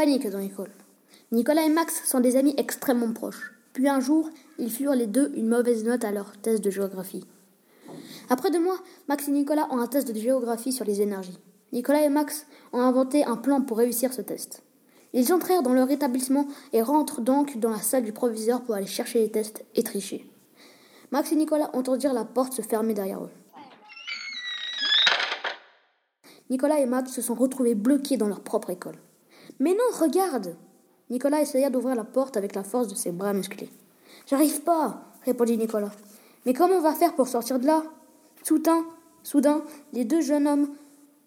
Dans l'école. Nicolas et Max sont des amis extrêmement proches. Puis un jour, ils furent les deux une mauvaise note à leur test de géographie. Après deux mois, Max et Nicolas ont un test de géographie sur les énergies. Nicolas et Max ont inventé un plan pour réussir ce test. Ils entrèrent dans leur établissement et rentrent donc dans la salle du proviseur pour aller chercher les tests et tricher. Max et Nicolas entendirent la porte se fermer derrière eux. Nicolas et Max se sont retrouvés bloqués dans leur propre école. Mais non, regarde Nicolas essaya d'ouvrir la porte avec la force de ses bras musclés. J'arrive pas, répondit Nicolas. Mais comment on va faire pour sortir de là? Soudain, soudain, les deux jeunes hommes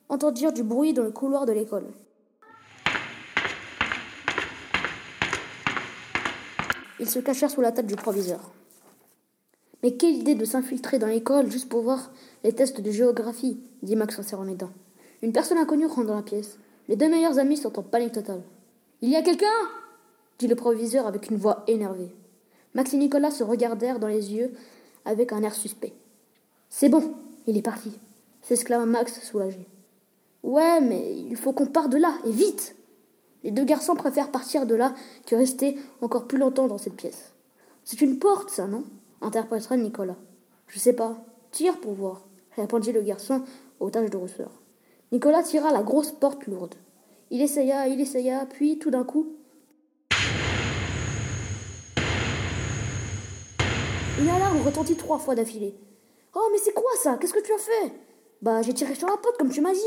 entendirent du bruit dans le couloir de l'école. Ils se cachèrent sous la table du proviseur. Mais quelle idée de s'infiltrer dans l'école juste pour voir les tests de géographie, dit Max en serrant les dents. Une personne inconnue rentre dans la pièce. Les deux meilleurs amis sont en panique totale. Il y a quelqu'un? dit le proviseur avec une voix énervée. Max et Nicolas se regardèrent dans les yeux avec un air suspect. C'est bon, il est parti, s'exclama Max soulagé. Ouais, mais il faut qu'on parte de là, et vite Les deux garçons préfèrent partir de là que rester encore plus longtemps dans cette pièce. C'est une porte, ça, non? interprétera Nicolas. Je sais pas. Tire pour voir, répondit le garçon aux taches de rousseur. Nicolas tira la grosse porte lourde. Il essaya, il essaya, puis tout d'un coup. Une alarme retentit trois fois d'affilée. Oh, mais c'est quoi ça? Qu'est-ce que tu as fait? Bah, j'ai tiré sur la porte comme tu m'as dit.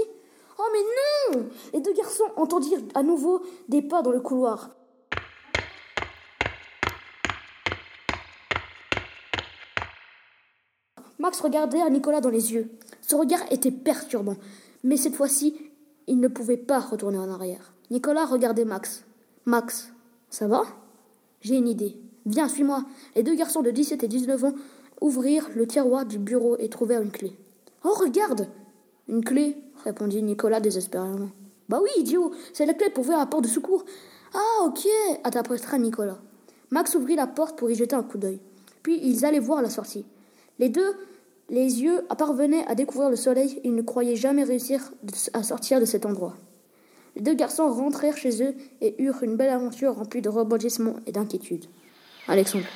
Oh, mais non Les deux garçons entendirent à nouveau des pas dans le couloir. Max regardait Nicolas dans les yeux. Son regard était perturbant, mais cette fois-ci, il ne pouvait pas retourner en arrière. Nicolas regardait Max. Max, ça va? J'ai une idée. Viens, suis-moi. Les deux garçons de 17 et 19 ans ouvrirent le tiroir du bureau et trouvèrent une clé. Oh, regarde Une clé répondit Nicolas désespérément. Bah oui, idiot, c'est la clé pour ouvrir la porte de secours. Ah, ok, interprétera Nicolas. Max ouvrit la porte pour y jeter un coup d'œil. Puis ils allaient voir la sortie. Les deux les yeux parvenaient à découvrir le soleil et ils ne croyaient jamais réussir à sortir de cet endroit. Les deux garçons rentrèrent chez eux et eurent une belle aventure remplie de rebondissements et d'inquiétudes. Alexandre.